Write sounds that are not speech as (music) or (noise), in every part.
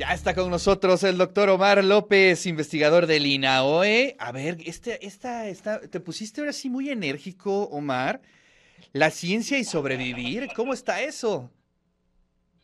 Ya está con nosotros el doctor Omar López, investigador del INAOE. A ver, este, esta, esta, te pusiste ahora sí muy enérgico, Omar. La ciencia y sobrevivir, ¿cómo está eso?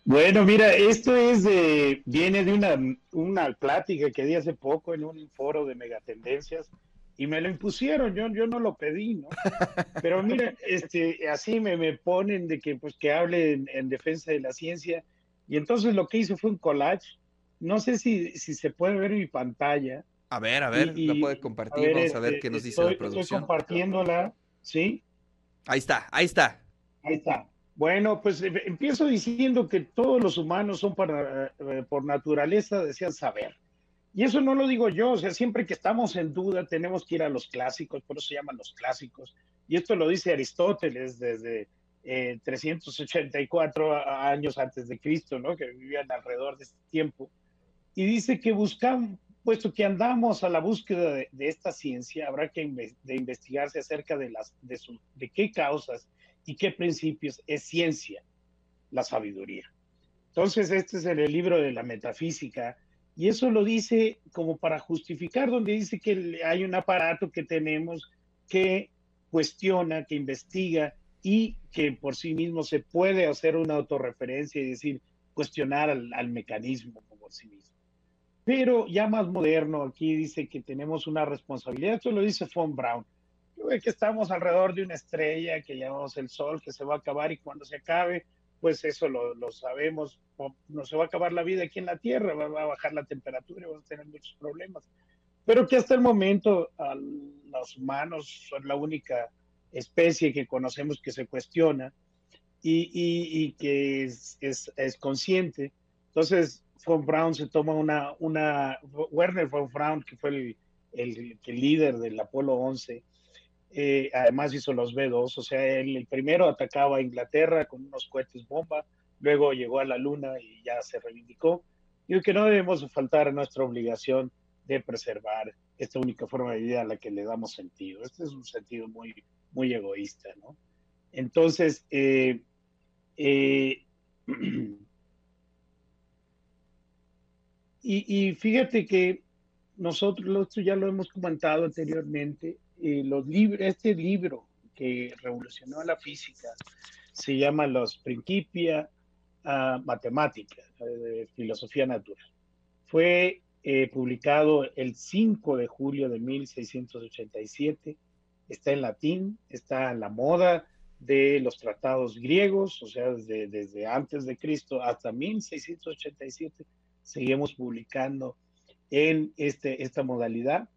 Bueno, mira, esto es de, viene de una, una plática que di hace poco en un foro de megatendencias y me lo impusieron, yo, yo no lo pedí, ¿no? (laughs) Pero mira, este, así me, me ponen de que, pues, que hable en, en defensa de la ciencia y entonces lo que hice fue un collage no sé si, si se puede ver mi pantalla. A ver, a ver, la puede compartir. Vamos a ver este, qué nos dice la producción. Estoy compartiéndola, ¿sí? Ahí está, ahí está. Ahí está. Bueno, pues eh, empiezo diciendo que todos los humanos son para, eh, por naturaleza desean saber. Y eso no lo digo yo, o sea, siempre que estamos en duda tenemos que ir a los clásicos, por eso se llaman los clásicos. Y esto lo dice Aristóteles desde 384 eh, años antes de Cristo, ¿no? Que vivían alrededor de este tiempo y dice que buscamos, puesto que andamos a la búsqueda de, esta ciencia, habrá que de investigarse acerca de, las, de, su, de qué causas y qué principios es ciencia, la sabiduría. Entonces, este es el libro de la metafísica, y eso lo dice como para justificar, donde dice que hay un aparato que tenemos que cuestiona, que investiga y que por sí mismo se puede hacer una autorreferencia y decir, cuestionar al, al mecanismo por sí mismo pero ya más moderno, aquí dice que tenemos una responsabilidad, esto lo dice Von Braun, que estamos alrededor de una estrella que llamamos el Sol, que se va a acabar y cuando se acabe, pues eso lo, lo sabemos, no se va a acabar la vida aquí en la Tierra, va, a bajar la temperatura, vamos a tener muchos problemas, pero que hasta el momento los humanos son la única especie que conocemos que se cuestiona y, y, que es, es, es consciente. Entonces, von Braun se toma una, una Werner von Braun, que fue el, el, líder del Apolo 11, eh, además hizo los B2, o sea, él el primero atacaba a Inglaterra con unos cohetes bomba, luego llegó a la Luna y ya se reivindicó. Y que no debemos faltar a nuestra obligación de preservar esta única forma de vida a la que le damos sentido. Este es un sentido muy, muy egoísta, ¿no? Entonces, eh, eh, (clears throat) Y, fíjate que nosotros ya lo hemos comentado anteriormente, eh, los libros, este libro que revolucionó la física se llama Los Principia uh, Matemática, de Filosofía Natural. Fue eh, publicado el 5 de julio de 1687, está en latín, está en la moda de los tratados griegos, o sea, desde, desde antes de Cristo hasta 1687 seguimos publicando en este, esta modalidad.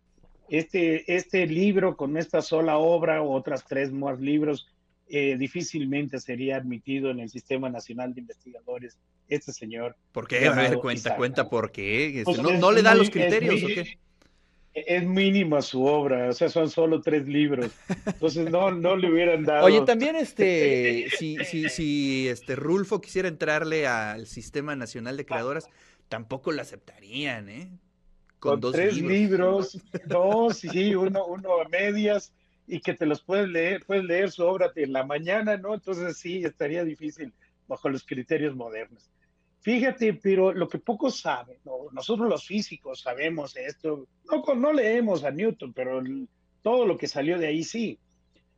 Este, este libro con esta sola obra o otras tres más libros eh, difícilmente sería admitido en el Sistema Nacional de Investigadores este señor. ¿Por qué? A ver, cuenta, cuenta por qué. Este, pues ¿No, le da los criterios o qué? Es mínima su obra, o sea, son solo tres libros. Entonces no, no le hubieran dado. Oye, también este, (laughs) si, si, si este Rulfo quisiera entrarle al Sistema Nacional de Creadoras, tampoco lo aceptarían, ¿eh? Con, dos tres libros. dos, sí, uno, uno a medias, y que te los puedes leer, puedes leer su obra en la mañana, ¿no? Entonces sí, estaría difícil bajo los criterios modernos. Fíjate, pero lo que pocos saben, nosotros los físicos sabemos esto, no, no leemos a Newton, pero todo lo que salió de ahí sí.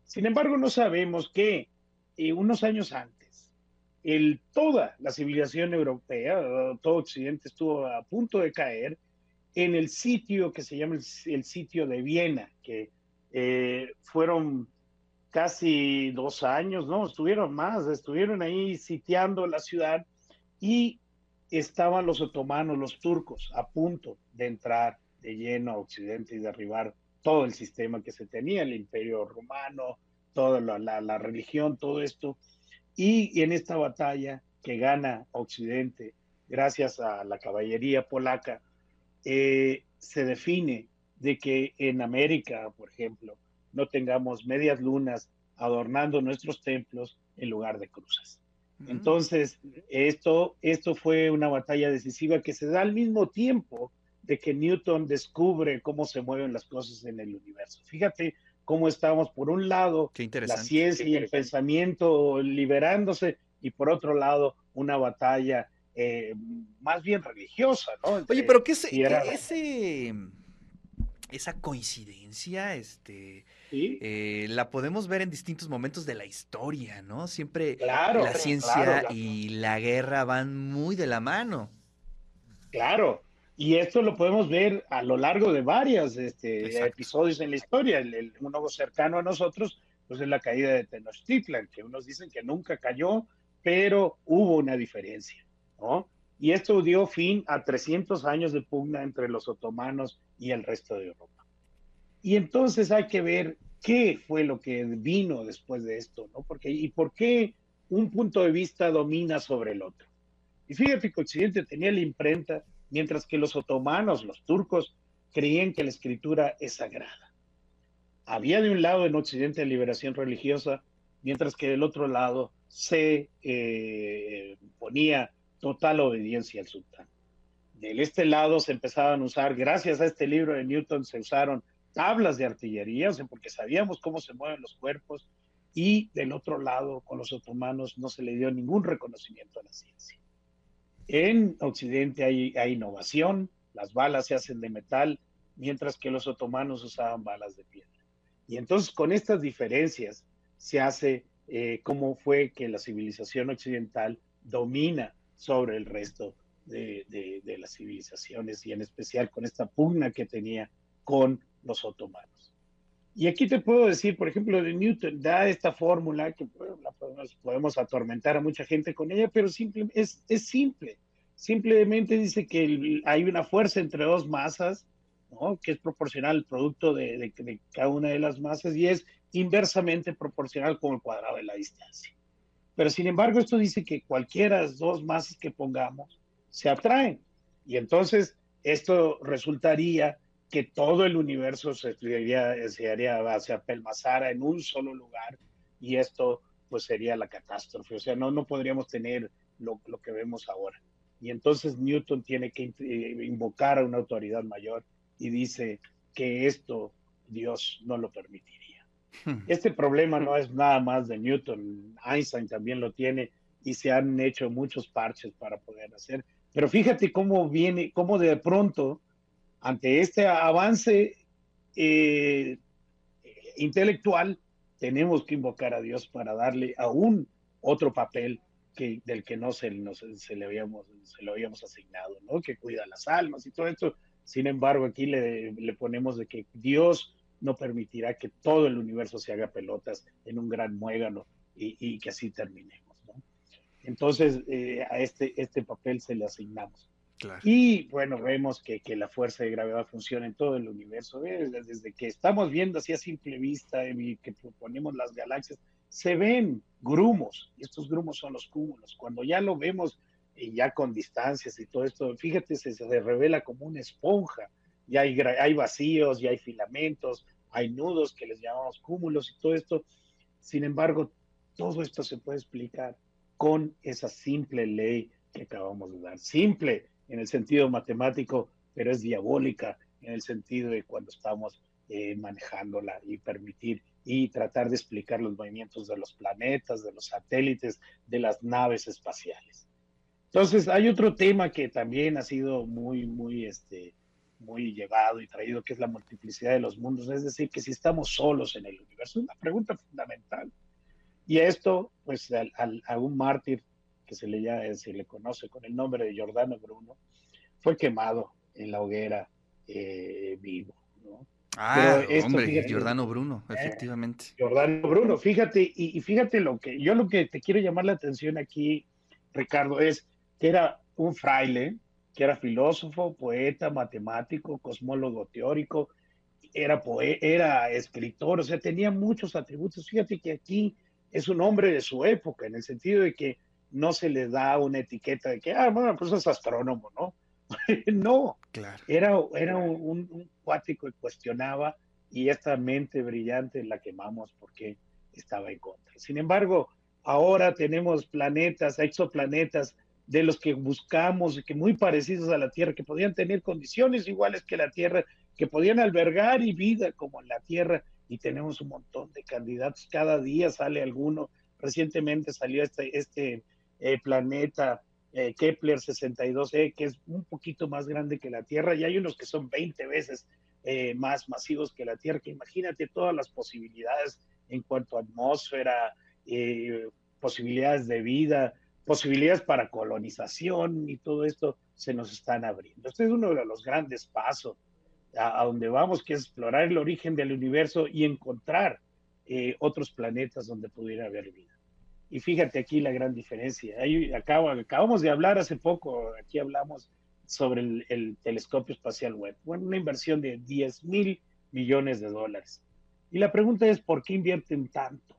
Sin embargo, no sabemos que eh, unos años antes, el, toda la civilización europea, todo Occidente estuvo a punto de caer en el sitio que se llama el, sitio de Viena, que eh, fueron casi dos años, no, estuvieron más, estuvieron ahí sitiando la ciudad y estaban los otomanos, los turcos, a punto de entrar de lleno a Occidente y derribar todo el sistema que se tenía, el imperio romano, toda la, la religión, todo esto. Y, en esta batalla que gana Occidente, gracias a la caballería polaca, eh, se define de que en América, por ejemplo, no tengamos medias lunas adornando nuestros templos en lugar de cruces. Entonces, esto, esto fue una batalla decisiva que se da al mismo tiempo de que Newton descubre cómo se mueven las cosas en el universo. Fíjate cómo estamos, por un lado, la ciencia y el pensamiento liberándose, y por otro lado, una batalla eh, más bien religiosa, ¿no? Oye, pero ¿qué, es, ese, esa coincidencia, este, eh, la podemos ver en distintos momentos de la historia, ¿no? Siempre la ciencia y la guerra van muy de la mano. Claro, y esto lo podemos ver a lo largo de varios este, episodios en la historia. El, uno cercano a nosotros, pues es la caída de Tenochtitlan, que unos dicen que nunca cayó, pero hubo una diferencia, ¿no? Y esto dio fin a 300 años de pugna entre los otomanos y el resto de Europa. Y entonces hay que ver qué fue lo que vino después de esto, ¿no? Porque, y por qué un punto de vista domina sobre el otro. Y fíjate que Occidente tenía la imprenta, mientras que los otomanos, los turcos, creían que la escritura es sagrada. Había de un lado en Occidente liberación religiosa, mientras que del otro lado se eh, ponía total obediencia al sultán. Del este lado se empezaban a usar, gracias a este libro de Newton, se usaron tablas de artillería, porque sabíamos cómo se mueven los cuerpos, y del otro lado, con los otomanos, no se le dio ningún reconocimiento a la ciencia. En Occidente hay, innovación, las balas se hacen de metal, mientras que los otomanos usaban balas de piedra. Y entonces con estas diferencias se hace eh, cómo fue que la civilización occidental domina sobre el resto de, de, las civilizaciones y en especial con esta pugna que tenía con los otomanos. Y aquí te puedo decir, por ejemplo, de Newton da esta fórmula que podemos, atormentar a mucha gente con ella, pero simple, es, es simple. Simplemente dice que hay una fuerza entre dos masas, ¿no? que es proporcional al producto de, de, cada una de las masas y es inversamente proporcional con el cuadrado de la distancia. Pero sin embargo, esto dice que cualquiera de las dos masas que pongamos se atraen. Y entonces esto resultaría que todo el universo se, haría, se, haría, se apelmazara en un solo lugar y esto pues sería la catástrofe. O sea, no, no podríamos tener lo, lo que vemos ahora. Y entonces Newton tiene que eh, invocar a una autoridad mayor y dice que esto Dios no lo permitiría. Hmm. Este problema no es nada más de Newton, Einstein también lo tiene y se han hecho muchos parches para poder hacer. Pero fíjate cómo viene, cómo de pronto ante este avance eh, intelectual, tenemos que invocar a Dios para darle aún otro papel que, del que no se, se, le habíamos, se lo habíamos asignado, ¿no? que cuida las almas y todo esto. Sin embargo, aquí le, le ponemos de que Dios no permitirá que todo el universo se haga pelotas en un gran muégano y, y que así terminemos. ¿no? Entonces, eh, a este, este papel se le asignamos. Y bueno, vemos que, que, la fuerza de gravedad funciona en todo el universo. Desde, desde que estamos viendo así a simple vista que proponemos las galaxias, se ven grumos, y estos grumos son los cúmulos. Cuando ya lo vemos y ya con distancias y todo esto, fíjate, se, se revela como una esponja. Ya hay, hay vacíos, ya hay filamentos, hay nudos que les llamamos cúmulos y todo esto. Sin embargo, todo esto se puede explicar con esa simple ley que acabamos de dar. Simple, en el sentido matemático, pero es diabólica en el sentido de cuando estamos eh, manejándola y permitir y tratar de explicar los movimientos de los planetas, de los satélites, de las naves espaciales. Entonces, hay otro tema que también ha sido muy, muy, este, muy llevado y traído, que es la multiplicidad de los mundos, es decir, que si estamos solos en el universo, es una pregunta fundamental. Y esto, pues, a un mártir que se le, ya, se le conoce con el nombre de Giordano Bruno, fue quemado en la hoguera eh, vivo. ¿no? Ah, hombre, Giordano Bruno, eh, efectivamente. Giordano Bruno, fíjate, y, y, fíjate lo que, yo lo que te quiero llamar la atención aquí, Ricardo, es que era un fraile, que era filósofo, poeta, matemático, cosmólogo teórico, era, poe era escritor, o sea, tenía muchos atributos. Fíjate que aquí es un hombre de su época, en el sentido de que no se le da una etiqueta de que, ah, bueno, pues es astrónomo, ¿no? (laughs) no, claro. era, era un, un, cuático que cuestionaba y esta mente brillante la quemamos porque estaba en contra. Sin embargo, ahora tenemos planetas, exoplanetas de los que buscamos, que muy parecidos a la Tierra, que podían tener condiciones iguales que la Tierra, que podían albergar y vida como en la Tierra, y tenemos un montón de candidatos. Cada día sale alguno. Recientemente salió este, este el planeta eh, Kepler 62e, que es un poquito más grande que la Tierra, y hay unos que son 20 veces eh, más masivos que la Tierra, que imagínate todas las posibilidades en cuanto a atmósfera, eh, posibilidades de vida, posibilidades para colonización y todo esto se nos están abriendo. Este es uno de los grandes pasos a, donde vamos, que es explorar el origen del universo y encontrar otros planetas donde pudiera haber vida. Y fíjate aquí la gran diferencia. Ahí acabamos de hablar hace poco, aquí hablamos sobre el, telescopio espacial web. Bueno, una inversión de 10 mil millones de dólares. Y la pregunta es, ¿por qué invierten tanto?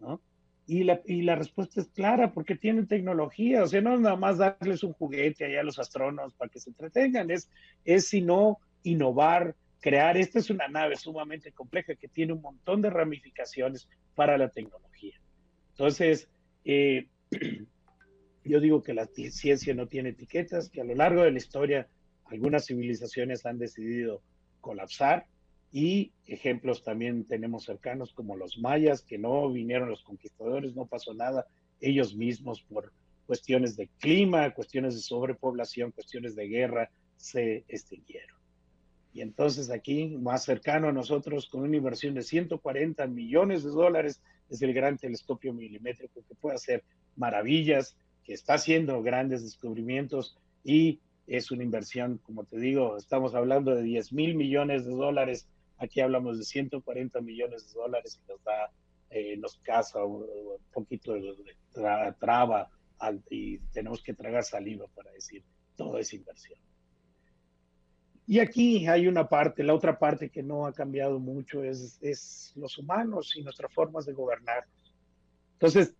¿No? Y la, y la respuesta es clara, porque tienen tecnología. O sea, no es nada más darles un juguete allá a los astrónomos para que se entretengan, es, es sino innovar, crear. Esta es una nave sumamente compleja que tiene un montón de ramificaciones para la tecnología. Entonces, eh, (clears throat) yo digo que la ciencia no tiene etiquetas, que a lo largo de la historia algunas civilizaciones han decidido colapsar y ejemplos también tenemos cercanos como los mayas, que no vinieron los conquistadores, no pasó nada, ellos mismos por cuestiones de clima, cuestiones de sobrepoblación, cuestiones de guerra, se extinguieron. Y entonces aquí, más cercano a nosotros, con una inversión de 140 millones de dólares, es el gran telescopio milimétrico que puede hacer maravillas, que está haciendo grandes descubrimientos y es una inversión, como te digo, estamos hablando de 10 mil millones de dólares, aquí hablamos de 140 millones de dólares y nos da, eh, nos casa un, poquito de traba y tenemos que tragar saliva para decir toda esa inversión. Y aquí hay una parte, la otra parte que no ha cambiado mucho es, es los humanos y nuestras formas de gobernar. Entonces,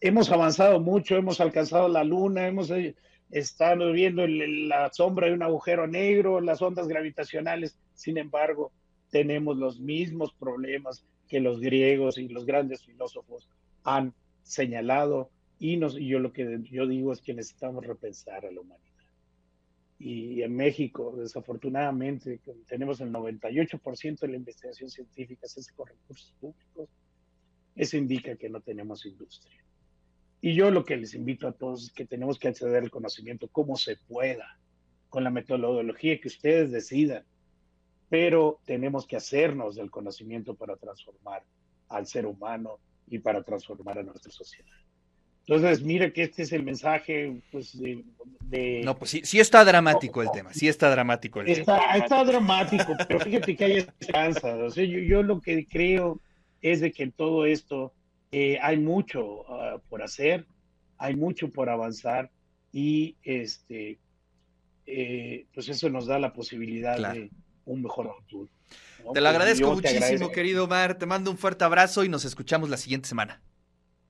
hemos avanzado mucho, hemos alcanzado la luna, hemos eh, estado viendo la sombra de un agujero negro, las ondas gravitacionales, sin embargo, tenemos los mismos problemas que los griegos y los grandes filósofos han señalado. Y, nos, y yo lo que yo digo es que necesitamos repensar a la humanidad y en México, desafortunadamente, tenemos el 98% de la investigación científica se hace con recursos públicos, eso indica que no tenemos industria. Y yo lo que les invito a todos es que tenemos que acceder al conocimiento como se pueda, con la metodología que ustedes decidan, pero tenemos que hacernos del conocimiento para transformar al ser humano y para transformar a nuestra sociedad. Entonces, mira que este es el mensaje, pues, de... no, pues sí, sí está dramático el tema, sí está dramático el está, tema. Está dramático, pero fíjate que hay esperanza. O sea, yo, lo que creo es de que en todo esto eh, hay mucho ah, por hacer, hay mucho por avanzar y este, eh, pues eso nos da la posibilidad de un mejor futuro. Te lo agradezco muchísimo, querido Omar. Te mando un fuerte abrazo y nos escuchamos la siguiente semana.